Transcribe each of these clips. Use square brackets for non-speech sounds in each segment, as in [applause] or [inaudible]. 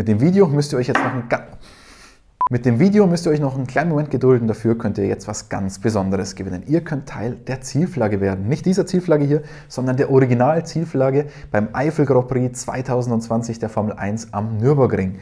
Mit dem Video müsst ihr euch jetzt noch ein mit dem Video müsst ihr euch noch einen kleinen Moment gedulden, dafür könnt ihr jetzt was ganz Besonderes gewinnen. Ihr könnt Teil der Zielflagge werden. Nicht dieser Zielflagge hier, sondern der Original-Zielflagge beim Eifel Grand Prix 2020 der Formel 1 am Nürburgring.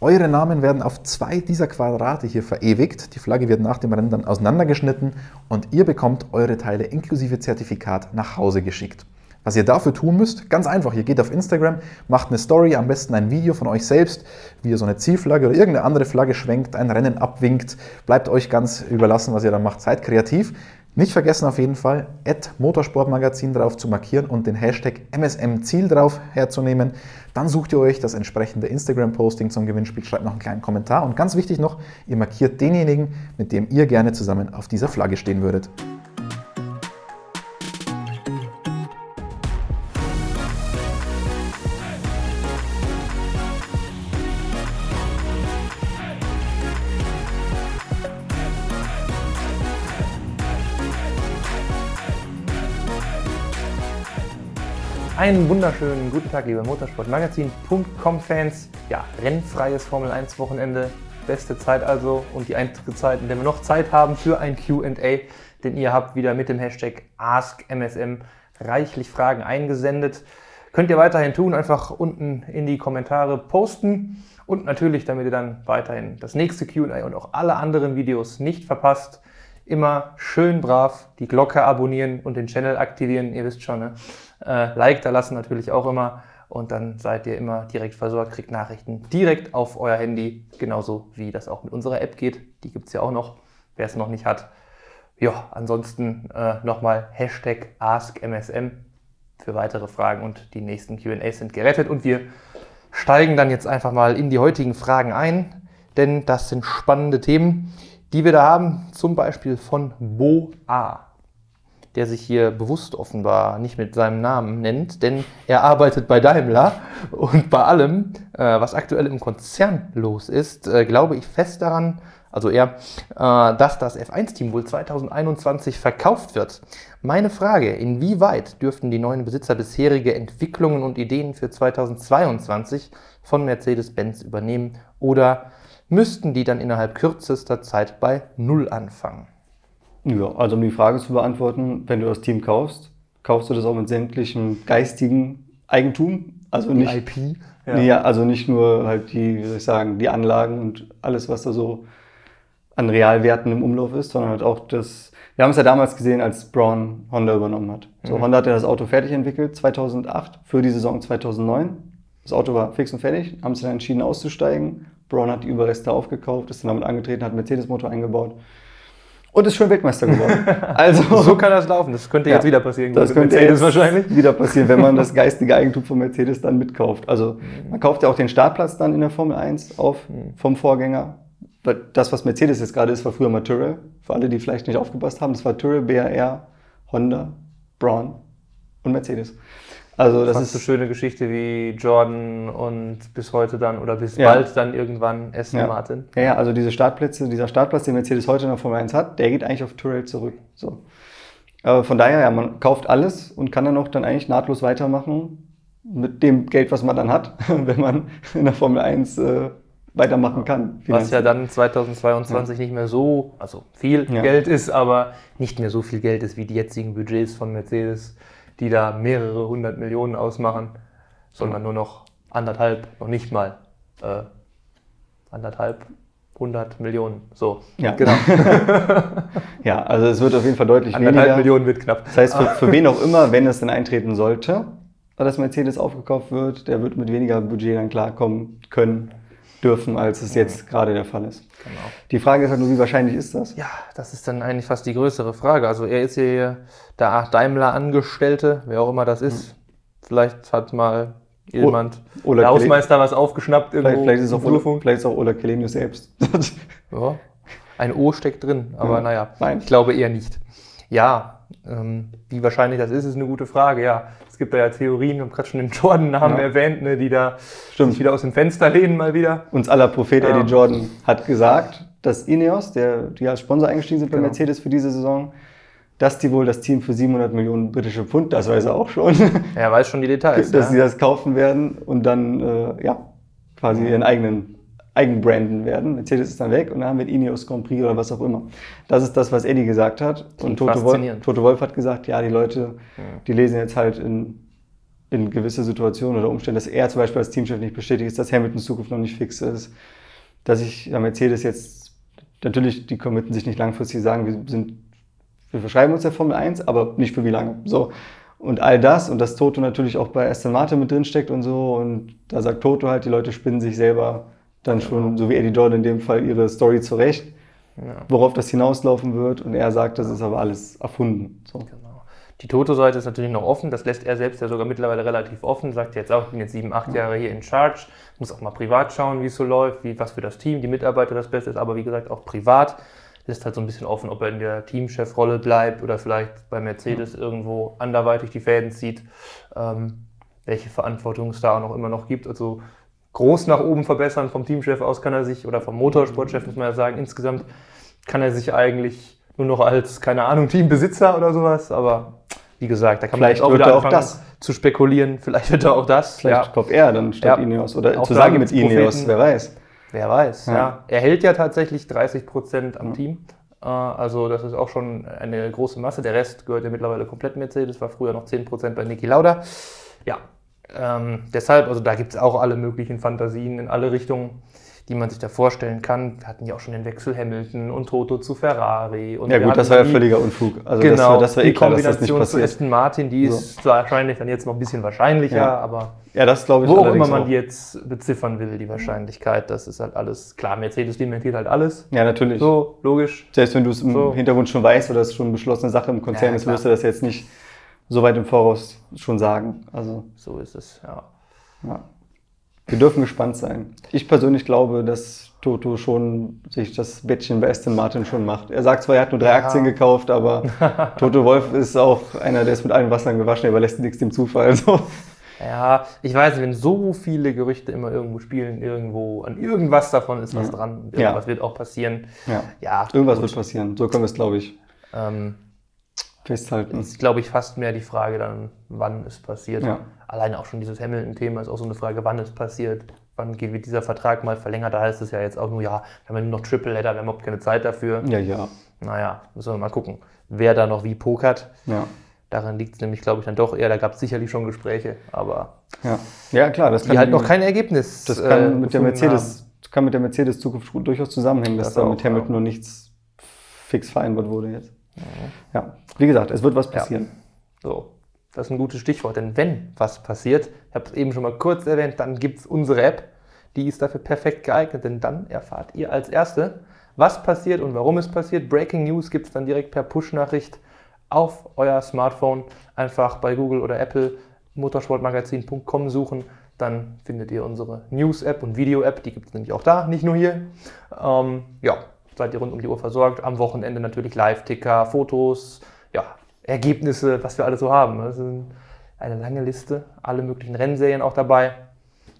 Eure Namen werden auf zwei dieser Quadrate hier verewigt. Die Flagge wird nach dem Rennen dann auseinandergeschnitten und ihr bekommt eure Teile inklusive Zertifikat nach Hause geschickt. Was ihr dafür tun müsst, ganz einfach, ihr geht auf Instagram, macht eine Story, am besten ein Video von euch selbst, wie ihr so eine Zielflagge oder irgendeine andere Flagge schwenkt, ein Rennen abwinkt, bleibt euch ganz überlassen, was ihr da macht, seid kreativ. Nicht vergessen auf jeden Fall, Motorsportmagazin drauf zu markieren und den Hashtag MSM-Ziel drauf herzunehmen. Dann sucht ihr euch das entsprechende Instagram-Posting zum Gewinnspiel, schreibt noch einen kleinen Kommentar und ganz wichtig noch, ihr markiert denjenigen, mit dem ihr gerne zusammen auf dieser Flagge stehen würdet. Einen wunderschönen guten Tag, liebe Motorsportmagazin.com-Fans. Ja, rennfreies Formel 1 Wochenende, beste Zeit also und die einzige Zeit, in der wir noch Zeit haben für ein QA, denn ihr habt wieder mit dem Hashtag AskMSM reichlich Fragen eingesendet. Könnt ihr weiterhin tun, einfach unten in die Kommentare posten und natürlich, damit ihr dann weiterhin das nächste QA und auch alle anderen Videos nicht verpasst, immer schön brav die Glocke abonnieren und den Channel aktivieren. Ihr wisst schon, ne? Äh, like da lassen natürlich auch immer. Und dann seid ihr immer direkt versorgt, kriegt Nachrichten direkt auf euer Handy. Genauso wie das auch mit unserer App geht. Die gibt es ja auch noch, wer es noch nicht hat. Ja, ansonsten äh, nochmal Hashtag AskMSM für weitere Fragen und die nächsten QAs sind gerettet. Und wir steigen dann jetzt einfach mal in die heutigen Fragen ein, denn das sind spannende Themen die wir da haben, zum Beispiel von Bo A, der sich hier bewusst offenbar nicht mit seinem Namen nennt, denn er arbeitet bei Daimler und bei allem, äh, was aktuell im Konzern los ist, äh, glaube ich fest daran, also er, äh, dass das F1-Team wohl 2021 verkauft wird. Meine Frage, inwieweit dürften die neuen Besitzer bisherige Entwicklungen und Ideen für 2022 von Mercedes-Benz übernehmen oder müssten die dann innerhalb kürzester Zeit bei Null anfangen. Ja, also um die Frage zu beantworten, wenn du das Team kaufst, kaufst du das auch mit sämtlichem geistigen Eigentum. Also nicht, IP. Ja. ja. also nicht nur halt die, wie soll ich sagen, die Anlagen und alles, was da so an Realwerten im Umlauf ist, sondern halt auch das. Wir haben es ja damals gesehen, als Braun Honda übernommen hat. So, mhm. Honda hat ja das Auto fertig entwickelt, 2008, für die Saison 2009. Das Auto war fix und fertig, haben sie dann entschieden auszusteigen Brown hat die Überreste aufgekauft, ist dann damit angetreten, hat einen Mercedes-Motor eingebaut und ist schon Weltmeister geworden. [laughs] Also, so kann das laufen. Das könnte ja, jetzt wieder passieren. Das könnte Mercedes wahrscheinlich wieder passieren, wenn man das [laughs] geistige Eigentum von Mercedes dann mitkauft. Also man kauft ja auch den Startplatz dann in der Formel 1 auf vom Vorgänger. Das, was Mercedes jetzt gerade ist, war früher mal Tyrrell. Für alle, die vielleicht nicht aufgepasst haben, das war Tyrrell, BAR, Honda, Braun und Mercedes. Also das ist so schöne Geschichte wie Jordan und bis heute dann oder bis ja. bald dann irgendwann Aston ja. Martin. Ja, ja, also diese Startplätze, dieser Startplatz, den Mercedes heute in der Formel 1 hat, der geht eigentlich auf Tyrrell zurück. So. Aber von daher, ja, man kauft alles und kann dann auch dann eigentlich nahtlos weitermachen mit dem Geld, was man dann hat, [laughs] wenn man in der Formel 1 äh, weitermachen kann. Was ja dann 2022 ja. nicht mehr so, also viel. Geld ist, aber nicht mehr so viel Geld ist wie die jetzigen Budgets von Mercedes die da mehrere hundert Millionen ausmachen, sondern nur noch anderthalb, noch nicht mal äh, anderthalb, hundert Millionen. So, ja. genau. [laughs] ja, also es wird auf jeden Fall deutlich anderthalb weniger. Millionen wird knapp. Das heißt, für, [laughs] für wen auch immer, wenn es denn eintreten sollte, dass Mercedes aufgekauft wird, der wird mit weniger Budget dann klarkommen können dürfen, als es jetzt mhm. gerade der Fall ist. Genau. Die Frage ist halt nur, wie wahrscheinlich ist das? Ja, das ist dann eigentlich fast die größere Frage. Also er ist hier der Daimler-Angestellte, wer auch immer das ist. Mhm. Vielleicht hat mal jemand, o der Hausmeister, was aufgeschnappt irgendwo. Vielleicht, vielleicht ist, auch Ola, vielleicht ist auch Ola Kelenius selbst. [laughs] ja, ein O steckt drin, aber ja, naja, nein. ich glaube eher nicht. Ja, ähm, wie wahrscheinlich das ist, ist eine gute Frage. Ja, es gibt da ja Theorien, wir haben gerade schon den Jordan-Namen ja. erwähnt, ne, die da Stimmt. sich wieder aus dem Fenster lehnen mal wieder. Uns aller Prophet ja. Eddie Jordan hat gesagt, dass Ineos, der, die als Sponsor eingestiegen sind bei genau. Mercedes für diese Saison, dass die wohl das Team für 700 Millionen britische Pfund, das weiß er auch schon. Er weiß schon die Details. [laughs] dass ja. sie das kaufen werden und dann, äh, ja, quasi ihren eigenen Eigenbranden werden. Mercedes ist dann weg und dann haben wir Ineos Grand Prix oder was auch immer. Das ist das, was Eddie gesagt hat. Und Toto Wolf, Toto Wolf, hat gesagt, ja, die Leute, die lesen jetzt halt in, in gewisse Situationen oder Umstände, dass er zum Beispiel als Teamchef nicht bestätigt ist, dass Hamiltons Zukunft noch nicht fix ist, dass ich ja, Mercedes jetzt, natürlich, die committen sich nicht langfristig, sagen, wir sind, wir verschreiben uns der Formel 1, aber nicht für wie lange. So. Und all das und dass Toto natürlich auch bei Aston Martin mit drin steckt und so und da sagt Toto halt, die Leute spinnen sich selber dann schon, so wie Eddie Jordan in dem Fall, ihre Story zurecht, ja. worauf das hinauslaufen wird. Und er sagt, das ist aber alles erfunden. So. Genau. Die Toto-Seite ist natürlich noch offen, das lässt er selbst ja sogar mittlerweile relativ offen, sagt jetzt auch, ich bin jetzt sieben, acht Jahre hier in Charge, muss auch mal privat schauen, wie es so läuft, wie, was für das Team, die Mitarbeiter das Beste ist, aber wie gesagt auch privat ist halt so ein bisschen offen, ob er in der Teamchefrolle bleibt oder vielleicht bei Mercedes mhm. irgendwo anderweitig die Fäden zieht, ähm, welche Verantwortung es da auch noch immer noch gibt. Also groß nach oben verbessern. Vom Teamchef aus kann er sich, oder vom Motorsportchef muss man ja sagen, insgesamt kann er sich eigentlich nur noch als, keine Ahnung, Teambesitzer oder sowas. Aber wie gesagt, da kann Vielleicht man auch wieder auch das. zu spekulieren. Vielleicht wird er auch das. Vielleicht ja. kommt er dann statt ja. Ineos oder auch zusammen mit Ineos, wer weiß. Wer weiß, ja. ja. Er hält ja tatsächlich 30 Prozent am ja. Team. Äh, also das ist auch schon eine große Masse. Der Rest gehört ja mittlerweile komplett Mercedes, war früher noch 10 Prozent bei Niki Lauda. Ja, ähm, deshalb, also da gibt es auch alle möglichen Fantasien in alle Richtungen, die man sich da vorstellen kann. Wir hatten ja auch schon den Wechsel Hamilton und Toto zu Ferrari. Und ja gut, das war ja völliger Unfug. Also genau, das war, das war eh die klar, Kombination zu Aston Martin, die so. ist wahrscheinlich dann jetzt noch ein bisschen wahrscheinlicher, ja. aber ja, das glaube ich wo auch immer man die jetzt beziffern will, die Wahrscheinlichkeit, das ist halt alles klar. Mercedes dementiert halt alles. Ja, natürlich. So, logisch. Selbst wenn du es im so. Hintergrund schon weißt oder es schon beschlossene Sache im Konzern ja, ist, wirst du das jetzt nicht so weit im Voraus schon sagen. Also, so ist es, ja. ja. Wir dürfen gespannt sein. Ich persönlich glaube, dass Toto schon sich das Bettchen bei Aston Martin schon macht. Er sagt zwar, er hat nur drei ja. Aktien gekauft, aber [laughs] Toto Wolf ist auch einer, der ist mit allen Wassern gewaschen, er überlässt nichts dem Zufall. So. Ja, ich weiß, wenn so viele Gerüchte immer irgendwo spielen, irgendwo an irgendwas davon ist was ja. dran. Irgendwas ja. wird auch passieren. Ja, ja irgendwas gut. wird passieren. So können wir es, glaube ich. Ähm, festhalten. Ist, glaube ich, fast mehr die Frage dann, wann es passiert. Ja. Alleine auch schon dieses Hamilton-Thema ist auch so eine Frage, wann es passiert. Wann wird dieser Vertrag mal verlängert? Da heißt es ja jetzt auch nur, ja, wir haben ja nur noch Triple Header, wir haben überhaupt keine Zeit dafür. Ja, ja. Naja, müssen wir mal gucken, wer da noch wie pokert. Ja. Daran liegt es nämlich, glaube ich, dann doch eher. Da gab es sicherlich schon Gespräche, aber ja, ja klar, das kann die halt noch kein Ergebnis. Das kann äh, mit der Mercedes, haben. kann mit der Mercedes Zukunft durchaus zusammenhängen, dass das da mit Hamilton noch nichts fix vereinbart wurde jetzt. Ja, wie gesagt, es wird was passieren. Ja. So, das ist ein gutes Stichwort, denn wenn was passiert, ich habe es eben schon mal kurz erwähnt, dann gibt es unsere App, die ist dafür perfekt geeignet, denn dann erfahrt ihr als Erste, was passiert und warum es passiert. Breaking News gibt es dann direkt per Push-Nachricht auf euer Smartphone. Einfach bei Google oder Apple motorsportmagazin.com suchen, dann findet ihr unsere News-App und Video-App, die gibt es nämlich auch da, nicht nur hier. Ähm, ja, seid ihr rund um die Uhr versorgt. Am Wochenende natürlich Live-Ticker, Fotos, ja, Ergebnisse, was wir alles so haben. Das ist eine lange Liste, alle möglichen Rennserien auch dabei.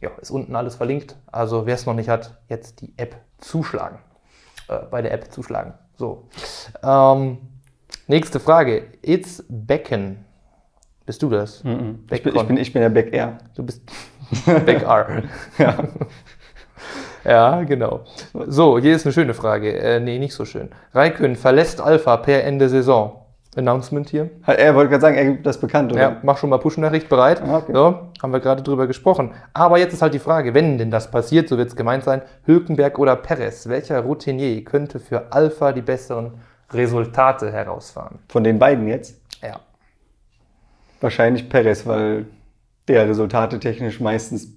Ja, ist unten alles verlinkt. Also wer es noch nicht hat, jetzt die App zuschlagen. Äh, bei der App zuschlagen. So. Ähm, nächste Frage. It's Becken. Bist du das? Mm -mm. Ich, bin, ich, bin, ich bin der Beck R. Du bist [laughs] Beck R. [laughs] ja. [laughs] Ja, genau. So, hier ist eine schöne Frage. Äh, nee, nicht so schön. Raikön verlässt Alpha per Ende Saison. Announcement hier. Er wollte gerade sagen, er gibt das bekannt, oder? Ja, mach schon mal Push-Nachricht bereit. Ah, okay. So, haben wir gerade drüber gesprochen. Aber jetzt ist halt die Frage, wenn denn das passiert, so wird es gemeint sein, Hülkenberg oder Perez, welcher Routinier könnte für Alpha die besseren Resultate herausfahren? Von den beiden jetzt? Ja. Wahrscheinlich Perez, weil der Resultate technisch meistens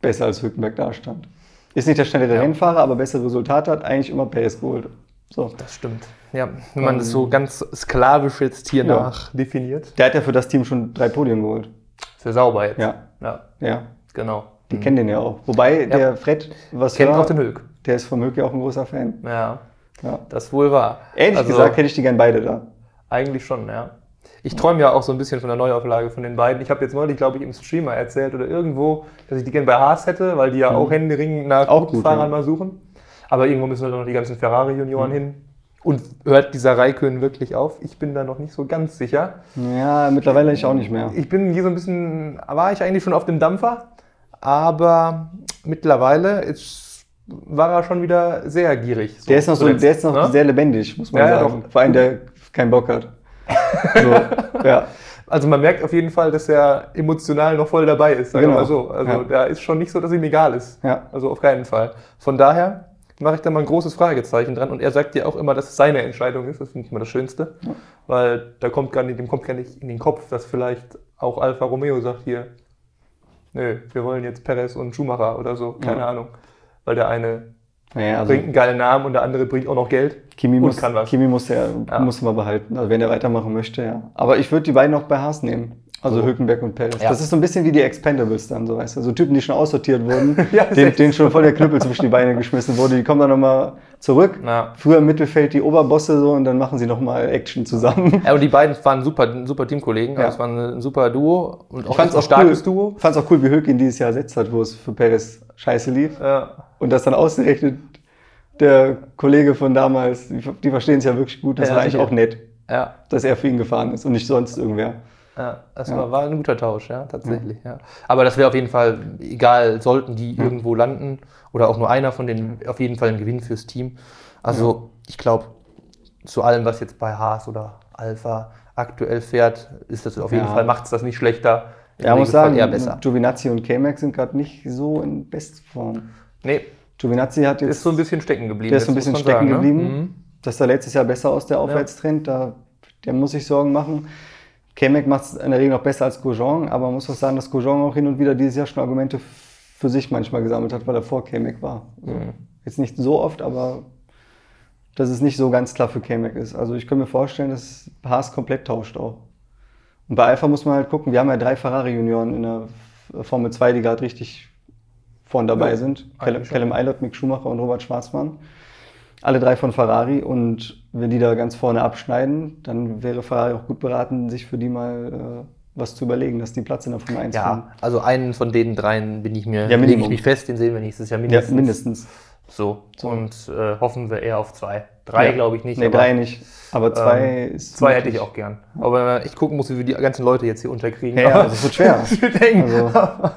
besser als Hülkenberg dastand. Ist nicht der schnellere ja. Rennfahrer, aber bessere Resultate hat eigentlich immer Perez geholt. So. Das stimmt. Ja, wenn man das so ganz sklavisch jetzt hier ja. nach definiert. Der hat ja für das Team schon drei Podien geholt. Für sauber jetzt. Ja. Ja. ja. Genau. Die mhm. kennen den ja auch. Wobei ja. der Fred, was Kennt war, auch den Hülk. Der ist vom Hülk ja auch ein großer Fan. Ja. ja. Das wohl war. Ehrlich also, gesagt hätte ich die gern beide da. Eigentlich schon, ja. Ich träume ja auch so ein bisschen von der Neuauflage von den beiden. Ich habe jetzt neulich, glaube ich, im Streamer erzählt oder irgendwo, dass ich die gerne bei Haas hätte, weil die ja mhm. auch händeringend nach auch guten Fahrern ja. mal suchen. Aber irgendwo müssen noch die ganzen Ferrari-Junioren mhm. hin. Und hört dieser Raikön wirklich auf? Ich bin da noch nicht so ganz sicher. Ja, mittlerweile ich auch nicht mehr. Ich bin hier so ein bisschen, war ich eigentlich schon auf dem Dampfer, aber mittlerweile ist, war er schon wieder sehr gierig. So der ist noch, so, der ist noch ne? sehr lebendig, muss man ja, sagen. Ja, Vor allem, der keinen Bock hat. So, [laughs] ja. Also man merkt auf jeden Fall, dass er emotional noch voll dabei ist, sagen genau. mal so. Also ja. da ist schon nicht so, dass ihm egal ist. Ja. Also auf keinen Fall. Von daher mache ich da mal ein großes Fragezeichen dran. Und er sagt ja auch immer, dass es seine Entscheidung ist. Das finde ich immer das Schönste. Ja. Weil da kommt gar nicht, dem kommt gar nicht in den Kopf, dass vielleicht auch Alfa Romeo sagt hier, nö, wir wollen jetzt Perez und Schumacher oder so, keine ja. Ahnung. Weil der eine naja, also bringt einen geilen Namen und der andere bringt auch noch Geld Kimi muss, kann was. Kimi muss ja, ja. muss man behalten, also wenn er weitermachen möchte, ja. Aber ich würde die beiden noch bei Haas nehmen. Also so. Hülkenberg und Perez. Ja. Das ist so ein bisschen wie die Expendables dann, so weißt du. So Typen, die schon aussortiert wurden, [laughs] ja, denen, denen schon voll der Knüppel zwischen die Beine geschmissen wurde. Die kommen dann nochmal zurück. Ja. Früher im Mittelfeld die Oberbosse so und dann machen sie nochmal Action zusammen. Ja, und die beiden waren super, super Teamkollegen. Ja. Das war ein super Duo und auch ein starkes cool, Duo. Ich fand es auch cool, wie Hülken dieses Jahr ersetzt hat, wo es für Perez scheiße lief. Ja. Und das dann ausgerechnet der Kollege von damals, die, die verstehen es ja wirklich gut, das ja, war eigentlich auch nett, ja. dass er für ihn gefahren ist und nicht sonst irgendwer. Ja, das ja. War, ein guter Tausch, ja, tatsächlich. Ja. ja. Aber das wäre auf jeden Fall, egal, sollten die irgendwo landen oder auch nur einer von denen, auf jeden Fall ein Gewinn fürs Team. Also ich glaube, zu allem, was jetzt bei Haas oder Alpha aktuell fährt, ist das auf jeden Fall, macht es das nicht schlechter. Ja, ich muss sagen, eher besser. Giovinazzi und K-Max sind gerade nicht so in Bestform. Nee, Giovinazzi hat jetzt. Ist so ein bisschen stecken geblieben. Der ist so ein bisschen stecken sagen, ne? geblieben. Ne? Das sah letztes Jahr besser aus, der Aufwärtstrend. Da, der muss sich Sorgen machen. Kemek macht es in der Regel noch besser als Grosjean, aber man muss auch sagen, dass Grosjean auch hin und wieder dieses Jahr schon Argumente für sich manchmal gesammelt hat, weil er vor Kemek war. Also mhm. Jetzt nicht so oft, aber dass es nicht so ganz klar für Kemek ist. Also ich kann mir vorstellen, dass Haas komplett tauscht auch. Und bei Alpha muss man halt gucken, wir haben ja drei Ferrari-Junioren in der Formel 2, die gerade richtig vorne dabei ja, sind. Callum Eilert, Mick Schumacher und Robert Schwarzmann. Alle drei von Ferrari und wenn die da ganz vorne abschneiden, dann wäre Ferrari auch gut beraten, sich für die mal äh, was zu überlegen, dass die Platz in der Formel 1 Ja, haben. also einen von den dreien bin ich mir, ja, lege ich mich fest, den sehen wir nächstes Jahr mindestens. Ja, mindestens. So, so. und äh, hoffen wir eher auf zwei. Drei ja. glaube ich nicht. Nee, aber, drei nicht. Aber zwei ähm, ist. Zwei hätte ich auch gern. Aber ich gucken muss, wie wir die ganzen Leute jetzt hier unterkriegen. Ja, [laughs] das wird schwer. das wird eng. Also.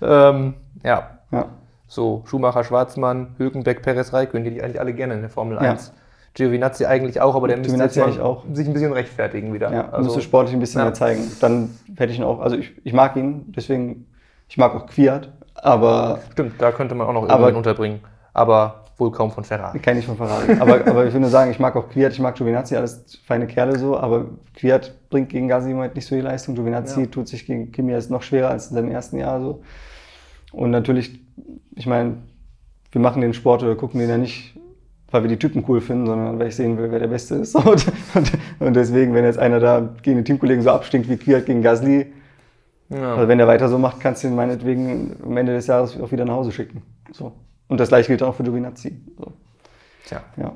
[laughs] ähm, ja, ja. So, Schumacher, Schwarzmann, Hülkenberg, Perez, Raikön, die eigentlich alle gerne in der Formel 1. Ja. Giovinazzi eigentlich auch, aber der müsste jetzt auch. sich ein bisschen rechtfertigen wieder. Ja, also, müsste sportlich ein bisschen ja. mehr zeigen. Dann hätte ich ihn auch, also ich, ich mag ihn, deswegen, ich mag auch Quiert, aber... Stimmt, da könnte man auch noch irgendwen unterbringen, aber wohl kaum von Ferrari. Kenne ich von Ferrari, aber, aber ich würde nur sagen, ich mag auch Quiert, ich mag Giovinazzi, alles feine Kerle so, aber Quiert bringt gegen Gasly im nicht so die Leistung, Giovinazzi ja. tut sich gegen Kimi jetzt noch schwerer als in seinem ersten Jahr so. Und natürlich, ich meine, wir machen den Sport oder gucken den ja nicht, weil wir die Typen cool finden, sondern weil ich sehen will, wer der Beste ist. [laughs] Und, und, und deswegen, wenn jetzt einer da gegen den Teamkollegen so abstinkt wie Kwiat gegen Gasly, ja. also wenn der weiter so macht, kannst du ihn meinetwegen am Ende des Jahres auch wieder nach Hause schicken. So. Und das gleiche gilt auch für Giovinazzi. So. Tja. Ja.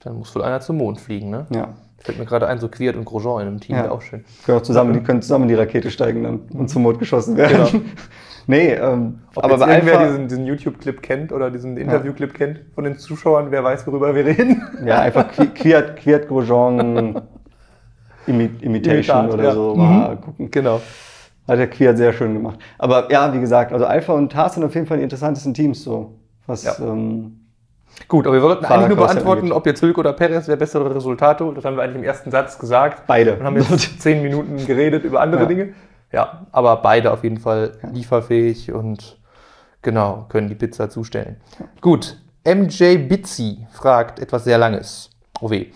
Dann muss wohl einer zum Mond fliegen, ne? Ja. Fällt mir gerade ein, so Quiert und Grosjean in einem Team, ja. auch schön. Können auch zusammen, die können zusammen in die Rakete steigen dann und zum Mond geschossen werden. Genau. [laughs] Nee, ähm, Ob aber bei wer diesen, diesen YouTube-Clip kennt oder diesen Interview-Clip kennt von den Zuschauern, wer weiß, worüber wir reden. Ja, einfach [laughs] Quiert, Quiert Grosjean Imitation Imitat, oder ja. so mal mhm. gucken. Genau. Hat der Quiert sehr schön gemacht. Aber ja, wie gesagt, also Alpha und Haas sind auf jeden Fall die interessantesten Teams so. Was, ja. ähm, Gut, aber wir wollten eigentlich nur beantworten, ob jetzt Hülk oder Perez wer bessere Resultate. Das haben wir eigentlich im ersten Satz gesagt. Beide. Und haben jetzt [laughs] zehn Minuten geredet über andere ja. Dinge. Ja, aber beide auf jeden Fall lieferfähig und genau, können die Pizza zustellen. Gut, MJ Bitzy fragt etwas sehr Langes. Oh weh.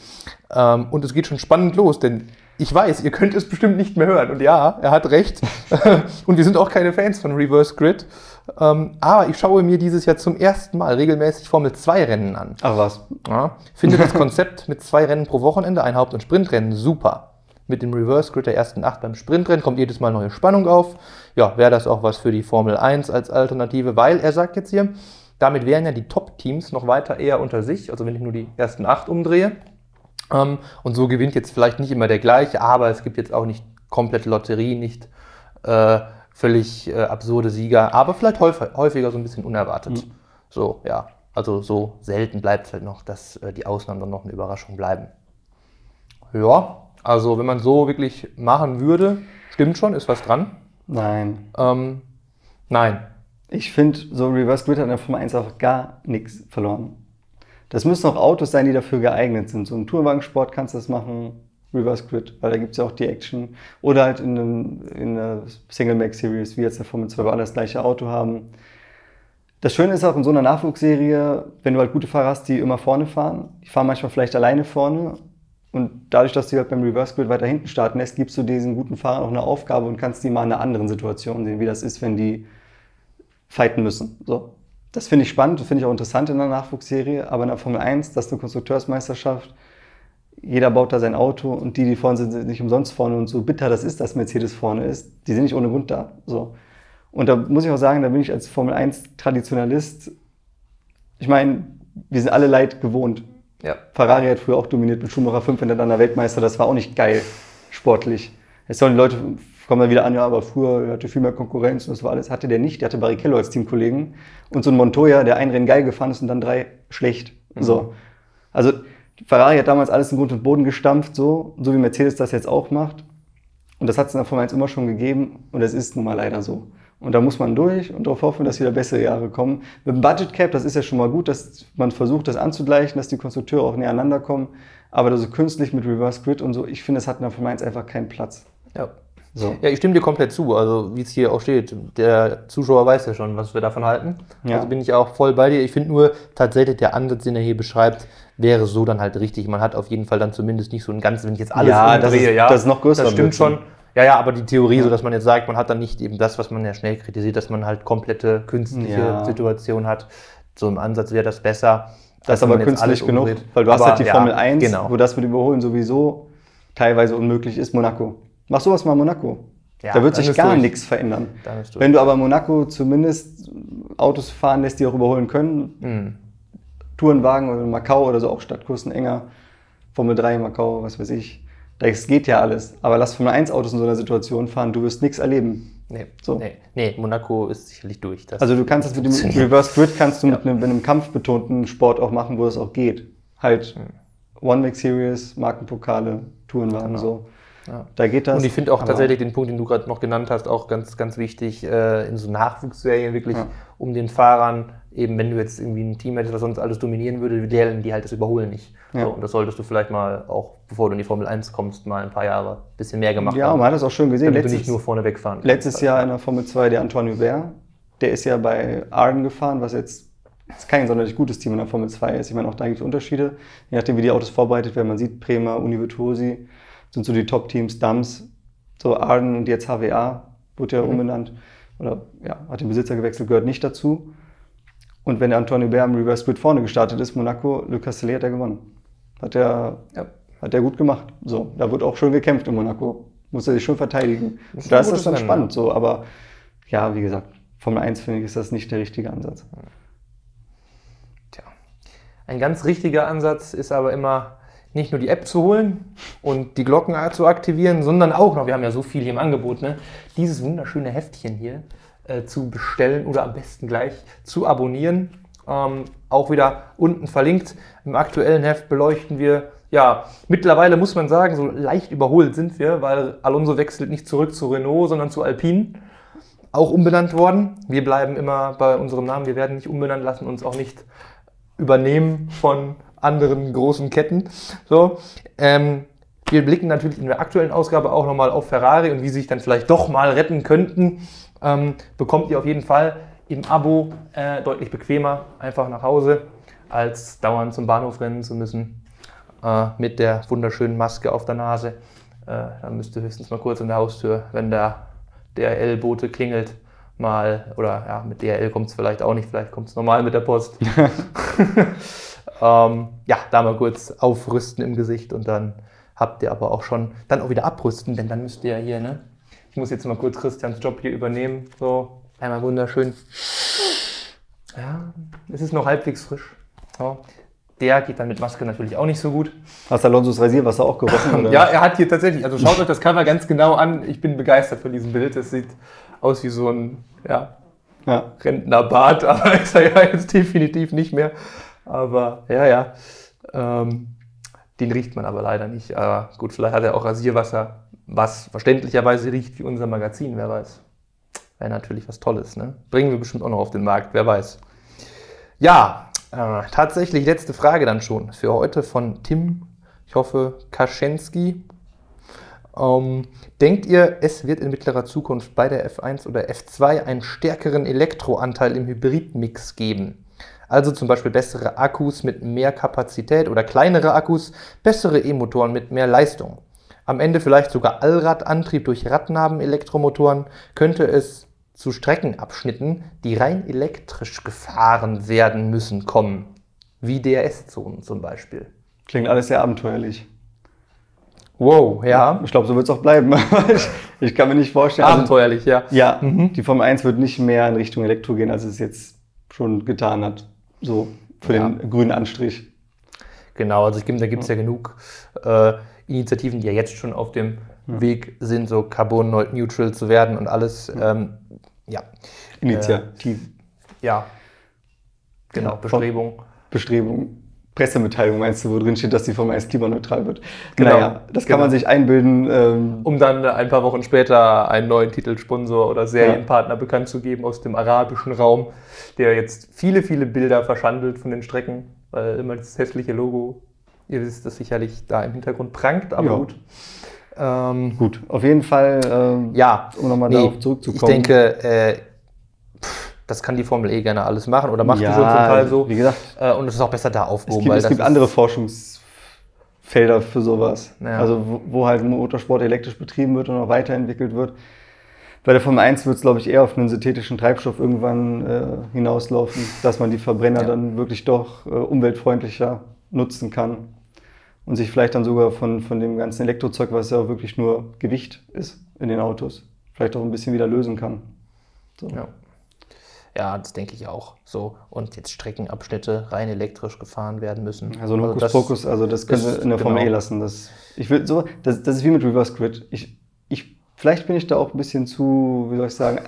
Ähm, und es geht schon spannend los, denn ich weiß, ihr könnt es bestimmt nicht mehr hören. Und ja, er hat recht. [laughs] und wir sind auch keine Fans von Reverse Grid. Ähm, aber ich schaue mir dieses Jahr zum ersten Mal regelmäßig Formel 2 Rennen an. Ach was. Ja, finde das Konzept mit zwei Rennen pro Wochenende, ein Haupt- und Sprintrennen, super. Mit dem Reverse Grid der ersten acht beim Sprintrennen kommt jedes Mal neue Spannung auf. Ja, wäre das auch was für die Formel 1 als Alternative, weil er sagt jetzt hier, damit wären ja die Top-Teams noch weiter eher unter sich, also wenn ich nur die ersten acht umdrehe. Ähm, und so gewinnt jetzt vielleicht nicht immer der gleiche, aber es gibt jetzt auch nicht komplette Lotterie, nicht äh, völlig äh, absurde Sieger, aber vielleicht häufiger, häufiger so ein bisschen unerwartet. Mhm. So, ja. Also so selten bleibt es halt noch, dass äh, die Ausnahmen dann noch eine Überraschung bleiben. Ja, also wenn man so wirklich machen würde, stimmt schon, ist was dran. Nein. Ähm, nein. Ich finde, so Reverse Grid hat in der Formel 1 einfach gar nichts verloren. Das müssen auch Autos sein, die dafür geeignet sind. So im Tourwagensport kannst du das machen, Reverse Grid, weil da gibt es ja auch die Action. Oder halt in, einem, in einer Single Max Series, wie jetzt der Formel 2, wo alle das gleiche Auto haben. Das Schöne ist auch in so einer Nachwuchsserie, wenn du halt gute Fahrer hast, die immer vorne fahren. Die fahren manchmal vielleicht alleine vorne. Und dadurch, dass du halt beim Reverse Grid weiter hinten starten lässt, gibst du diesen guten Fahrern auch eine Aufgabe und kannst die mal in einer anderen Situation sehen, wie das ist, wenn die fighten müssen. So. Das finde ich spannend, das finde ich auch interessant in der Nachwuchsserie, aber in der Formel 1, das ist eine Konstrukteursmeisterschaft, jeder baut da sein Auto und die, die vorne sind, sind nicht umsonst vorne und so bitter das ist, dass Mercedes vorne ist, die sind nicht ohne Grund da. So. Und da muss ich auch sagen, da bin ich als Formel 1 Traditionalist, ich meine, wir sind alle Leid gewohnt. Ja. Ferrari hat früher auch dominiert mit Schumacher 5 hintereinander Weltmeister, das war auch nicht geil sportlich. Jetzt sollen die Leute kommen dann wieder an, ja, aber früher hatte viel mehr Konkurrenz und das war alles. Hatte der nicht, der hatte Barrichello als Teamkollegen und so ein Montoya, der ein Rennen geil gefahren ist und dann drei schlecht. Mhm. So. Also Ferrari hat damals alles in Grund und Boden gestampft, so, so wie Mercedes das jetzt auch macht. Und das hat es in der Formel 1 immer schon gegeben und es ist nun mal leider so. Und da muss man durch und darauf hoffen, dass wieder bessere Jahre kommen. Mit dem Budget Cap, das ist ja schon mal gut, dass man versucht, das anzugleichen, dass die Konstrukteure auch näher aneinander kommen. Aber so künstlich mit Reverse Grid und so, ich finde, das hat Formel 1 einfach keinen Platz. Ja. So. Ja, ich stimme dir komplett zu. Also, wie es hier auch steht, der Zuschauer weiß ja schon, was wir davon halten. Ja. Also bin ich auch voll bei dir. Ich finde nur tatsächlich der Ansatz, den er hier beschreibt, wäre so dann halt richtig. Man hat auf jeden Fall dann zumindest nicht so ein ganzes, wenn ich jetzt alles ja, umdrehe, das ist, ja, das ist noch größer. Das stimmt schon. Ja, ja, aber die Theorie, ja. so dass man jetzt sagt, man hat dann nicht eben das, was man ja schnell kritisiert, dass man halt komplette künstliche ja. Situation hat. So im Ansatz wäre das besser. Das ist aber künstlich genug, weil du aber, hast halt die ja, Formel 1, genau. wo das mit Überholen sowieso teilweise unmöglich ist, Monaco. Mach sowas mal Monaco. Ja, da wird sich gar nichts verändern. Wenn du aber Monaco zumindest Autos fahren lässt, die auch überholen können, mhm. Tourenwagen oder Macau oder so, auch Stadtkursen enger, Formel 3 Macau, was weiß ich, das geht ja alles. Aber lass Formel 1 Autos in so einer Situation fahren, du wirst nichts erleben. Nee, so. nee, nee, Monaco ist sicherlich durch. Das also du kannst das mit dem Reverse Grid kannst du ja. mit, einem, mit, einem, kampfbetonten Sport auch machen, wo es auch geht. Halt mhm. One-Make-Series, Markenpokale, Tourenwagen genau. so. Ja. Da geht das. Und ich finde auch tatsächlich den Punkt, den du gerade noch genannt hast, auch ganz, ganz wichtig, äh, in so Nachwuchsserien wirklich, ja. um den Fahrern, eben wenn du jetzt irgendwie ein Team hättest, was sonst alles dominieren würde, lernen die halt das Überholen nicht. Ja. So, und das solltest du vielleicht mal auch, bevor du in die Formel 1 kommst, mal ein paar Jahre ein bisschen mehr gemacht ja, haben. Ja, man hat das auch schön gesehen. Damit letztes, du nicht nur vorne wegfahren Letztes Jahr in der Formel 2 der Antonio Hubert, der ist ja bei Arden gefahren, was jetzt kein sonderlich gutes Team in der Formel 2 ist. Ich meine, auch da gibt es Unterschiede, je nachdem, wie die Autos vorbereitet werden. Man sieht Bremer, Univirtuosi, sind so die Top-Teams, Dams, so Arden und jetzt HWA, wurde ja mhm. umbenannt, oder ja, hat den Besitzer gewechselt, gehört nicht dazu. Und wenn der Antonio Bär im Reverse Grid vorne gestartet ist, Monaco, Le Castellet hat er gewonnen. Hat er, ja. hat er gut gemacht. So, da wird auch schön gekämpft in Monaco. Muss er sich schon verteidigen. Das da ist das dann Rennen, spannend, so, aber ja, wie gesagt, Formel 1 finde ich, ist das nicht der richtige Ansatz. Tja. Ein ganz richtiger Ansatz ist aber immer, nicht nur die App zu holen und die Glocken zu aktivieren, sondern auch noch, wir haben ja so viel hier im Angebot, ne, dieses wunderschöne Heftchen hier äh, zu bestellen oder am besten gleich zu abonnieren. Ähm, auch wieder unten verlinkt. Im aktuellen Heft beleuchten wir, ja, mittlerweile muss man sagen, so leicht überholt sind wir, weil Alonso wechselt nicht zurück zu Renault, sondern zu Alpine. Auch umbenannt worden. Wir bleiben immer bei unserem Namen. Wir werden nicht umbenannt lassen, uns auch nicht übernehmen von anderen großen Ketten. So, ähm, wir blicken natürlich in der aktuellen Ausgabe auch nochmal auf Ferrari und wie sie sich dann vielleicht doch mal retten könnten. Ähm, bekommt ihr auf jeden Fall im Abo äh, deutlich bequemer einfach nach Hause, als dauernd zum Bahnhof rennen zu müssen äh, mit der wunderschönen Maske auf der Nase. Äh, dann müsst ihr höchstens mal kurz in der Haustür, wenn der DRL-Bote klingelt, mal, oder ja, mit DRL kommt es vielleicht auch nicht, vielleicht kommt es normal mit der Post. [laughs] [laughs] Ähm, ja, da mal kurz aufrüsten im Gesicht und dann habt ihr aber auch schon, dann auch wieder abrüsten, denn dann müsst ihr ja hier, ne? Ich muss jetzt mal kurz Christians Job hier übernehmen. So, einmal wunderschön. Ja, es ist noch halbwegs frisch. So. Der geht dann mit Maske natürlich auch nicht so gut. Hast Alonso's Rasierwasser auch gerochen? [laughs] Oder? ja, er hat hier tatsächlich, also schaut euch das Cover ganz genau an. Ich bin begeistert von diesem Bild. Es sieht aus wie so ein ja, ja. Rentnerbart, [laughs] aber ist er ja jetzt definitiv nicht mehr. Aber ja, ja. Ähm, den riecht man aber leider nicht. Aber gut, vielleicht hat er auch Rasierwasser, was verständlicherweise riecht wie unser Magazin, wer weiß. Wäre natürlich was Tolles. Ne? Bringen wir bestimmt auch noch auf den Markt, wer weiß. Ja, äh, tatsächlich letzte Frage dann schon für heute von Tim, ich hoffe, Kaschenski. Ähm, denkt ihr, es wird in mittlerer Zukunft bei der F1 oder F2 einen stärkeren Elektroanteil im Hybridmix geben? Also zum Beispiel bessere Akkus mit mehr Kapazität oder kleinere Akkus, bessere E-Motoren mit mehr Leistung. Am Ende vielleicht sogar Allradantrieb durch Radnaben-Elektromotoren könnte es zu Streckenabschnitten, die rein elektrisch gefahren werden müssen, kommen. Wie DRS-Zonen zum Beispiel. Klingt alles sehr abenteuerlich. Wow, ja. Ich glaube, so wird es auch bleiben. [laughs] ich, ich, kann mir nicht vorstellen. Also abenteuerlich, also, ja. Ja, mhm. die Formel 1 wird nicht mehr in Richtung Elektro gehen, als es jetzt schon getan hat. So, für ja. den grünen Anstrich. Genau, also ich, da gibt es ja genug äh, Initiativen, die ja jetzt schon auf dem ja. Weg sind, so Carbon Neutral zu werden und alles. Ähm, ja. Initiativ. Äh, ja. Genau, Bestrebung. Bestrebung. Pressemitteilung meinst du, wo drin steht, dass die Formel 1 klimaneutral wird. Genau. Naja, das kann genau. man sich einbilden. Ähm, um dann ein paar Wochen später einen neuen Titelsponsor oder Serienpartner ja. bekannt zu geben aus dem arabischen Raum, der jetzt viele, viele Bilder verschandelt von den Strecken, weil immer das hässliche Logo, ihr wisst das sicherlich, da im Hintergrund prangt, aber ja. gut. Ähm, gut, auf jeden Fall, ähm, ja, um nochmal nee, darauf zurückzukommen. Ich denke, äh, das kann die Formel E gerne alles machen oder macht ja, die schon zum Teil so. Wie gesagt. Äh, und es ist auch besser da aufgehoben. Es gibt, es gibt andere Forschungsfelder für sowas. Ja. Also wo, wo, halt Motorsport elektrisch betrieben wird und auch weiterentwickelt wird. Bei der Formel 1 wird es, glaube ich, eher auf einen synthetischen Treibstoff irgendwann äh, hinauslaufen, dass man die Verbrenner ja. dann wirklich doch äh, umweltfreundlicher nutzen kann und sich vielleicht dann sogar von, von dem ganzen Elektrozeug, was ja wirklich nur Gewicht ist in den Autos, vielleicht auch ein bisschen wieder lösen kann. So. Ja. Ja, das denke ich auch. So. Und jetzt Streckenabschnitte rein elektrisch gefahren werden müssen. Also ein Hokuspokus, also das können wir in der Formel E genau. lassen. Das, ich will so, das, das ist wie mit Reverse Grid. Ich, ich, vielleicht bin ich da auch ein bisschen zu, wie soll ich sagen,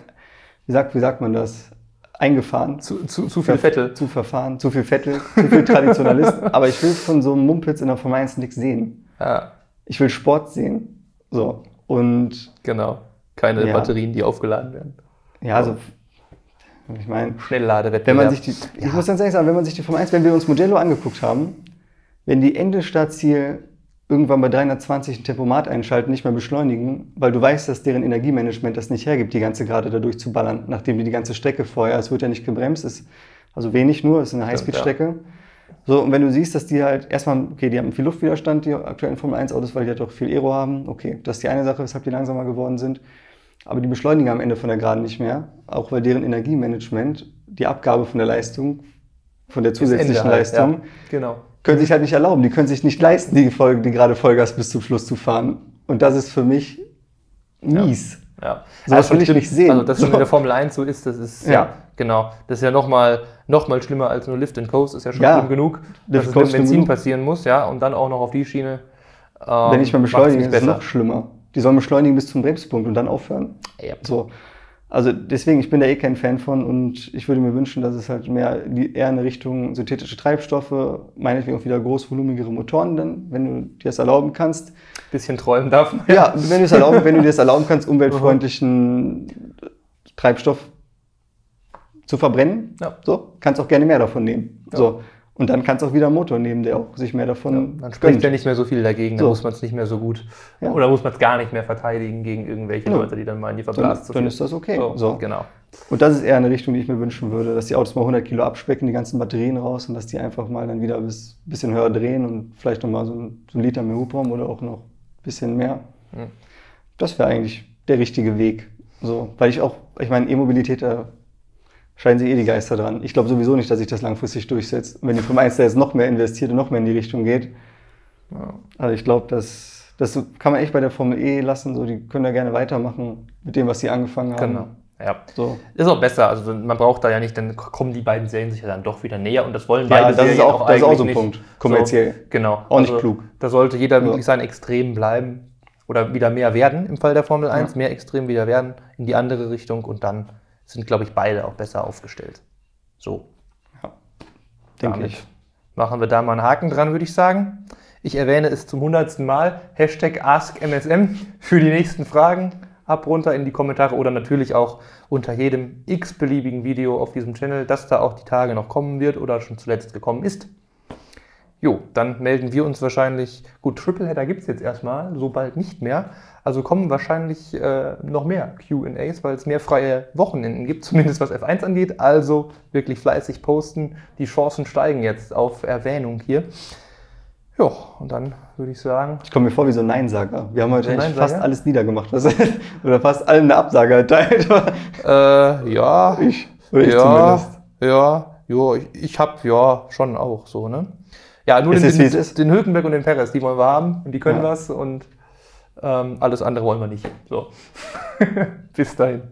wie sagt, wie sagt man das? Eingefahren. Zu, zu, zu viel Vettel. Zu verfahren, zu viel Vettel, zu viel Traditionalist. [laughs] Aber ich will von so einem Mumpitz in der Formel 1 nichts sehen. Ja. Ich will Sport sehen. So. Und. Genau. Keine ja. Batterien, die aufgeladen werden. Ja, also ich meine, Schnellladewettbewerb. Wenn man sich die, ja. Ich muss ganz ehrlich sagen, wenn man sich die Formel 1, wenn wir uns Modello angeguckt haben, wenn die Endestartziel irgendwann bei 320 ein Tempomat einschalten, nicht mehr beschleunigen, weil du weißt, dass deren Energiemanagement das nicht hergibt, die ganze Gerade dadurch zu ballern, nachdem die die ganze Strecke vorher, es wird ja nicht gebremst, ist also wenig nur, es ist eine Highspeed-Strecke. Ja. So, und wenn du siehst, dass die halt erstmal, okay, die haben viel Luftwiderstand, die aktuellen Formel 1 Autos, weil die halt auch viel Aero haben, okay, das ist die eine Sache, weshalb die langsamer geworden sind aber die beschleunigen am Ende von der Geraden nicht mehr, auch weil deren Energiemanagement die Abgabe von der Leistung, von der zusätzlichen halt, Leistung, ja, genau. können sich halt nicht erlauben. Die können sich nicht leisten, die, Folge, die gerade Vollgas bis zum Schluss zu fahren. Und das ist für mich mies. Ja. ja. So also will ich nicht sehen. Also, dass es so. in der Formel 1 so ist, das ist, ja, ja genau. Das ist ja nochmal noch mal schlimmer als nur Lift and Coast, ist ja schon ja, schlimm genug, dass es mit Benzin passieren muss, ja, und dann auch noch auf die Schiene. Ähm, Wenn ich mal beschleunige, ist es noch schlimmer. Die sollen beschleunigen bis zum Bremspunkt und dann aufhören. Ja. So. Also deswegen, ich bin da eh kein Fan von und ich würde mir wünschen, dass es halt mehr eher in Richtung synthetische Treibstoffe, meinetwegen auch wieder großvolumigere Motoren, dann, wenn du dir das erlauben kannst. Bisschen träumen darf man. Ja, [laughs] wenn du es erlauben, wenn du dir das erlauben kannst, umweltfreundlichen Treibstoff zu verbrennen, ja. so, kannst auch gerne mehr davon nehmen. Ja. So. Und dann kannst du auch wieder einen Motor nehmen, der auch sich mehr davon. Ja, dann spricht ja nicht mehr so viel dagegen, dann so. muss man es nicht mehr so gut. Ja. Oder muss man es gar nicht mehr verteidigen gegen irgendwelche ja. Leute, die dann meinen, die verblasst zu Dann ist das okay. So, so, Genau. Und das ist eher eine Richtung, die ich mir wünschen würde, dass die Autos mal 100 Kilo abspecken, die ganzen Batterien raus und dass die einfach mal dann wieder ein bisschen höher drehen und vielleicht nochmal so ein, so ein Liter mehr Hubraum oder auch noch ein bisschen mehr. Hm. Das wäre eigentlich der richtige Weg. So, weil ich auch, ich meine, E-Mobilität, da scheinen sich eh die Geister dran. Ich glaube sowieso nicht, dass sich das langfristig durchsetzt. Und wenn die Formel 1 da jetzt noch mehr investiert und noch mehr in die Richtung geht, ja. also ich glaube, das, das kann man echt bei der Formel E lassen. So, die können da gerne weitermachen mit dem, was sie angefangen haben. Genau. Ja, so. ist auch besser. Also man braucht da ja nicht, dann kommen die beiden Serien sich ja dann doch wieder näher und das wollen beide ja, das Serien ist auch, auch das ist auch so ein nicht. Punkt. Kommerziell. So, genau. Auch nicht also, klug. Da sollte jeder ja. wirklich sein Extrem bleiben oder wieder mehr werden im Fall der Formel 1, ja. mehr Extrem wieder werden in die andere Richtung und dann sind, glaube ich, beide auch besser aufgestellt. So. Ja, denke ich. Machen wir da mal einen Haken dran, würde ich sagen. Ich erwähne es zum hundertsten Mal. Hashtag AskMSM für die nächsten Fragen. ab runter in die Kommentare oder natürlich auch unter jedem x-beliebigen Video auf diesem Channel, das da auch die Tage noch kommen wird oder schon zuletzt gekommen ist. Jo, dann melden wir uns wahrscheinlich. Gut, Tripleheader gibt es jetzt erstmal, so bald nicht mehr. Also kommen wahrscheinlich äh, noch mehr QAs, weil es mehr freie Wochenenden gibt, [laughs] zumindest was F1 angeht. Also wirklich fleißig posten. Die Chancen steigen jetzt auf Erwähnung hier. Ja, und dann würde ich sagen. Ich komme mir vor wie so ein Neinsager. Wir haben heute eigentlich fast alles niedergemacht. [laughs] Oder fast allen eine Absage erteilt. [laughs] äh, ja. Ich. Oder ich ja, zumindest. Ja, ja, ich, ich habe ja schon auch so, ne? Ja, nur den, den, den, Hülkenberg und den Perez, die wollen wir haben und die können ja. was und ähm, alles andere wollen wir nicht. So. [laughs] Bis dahin.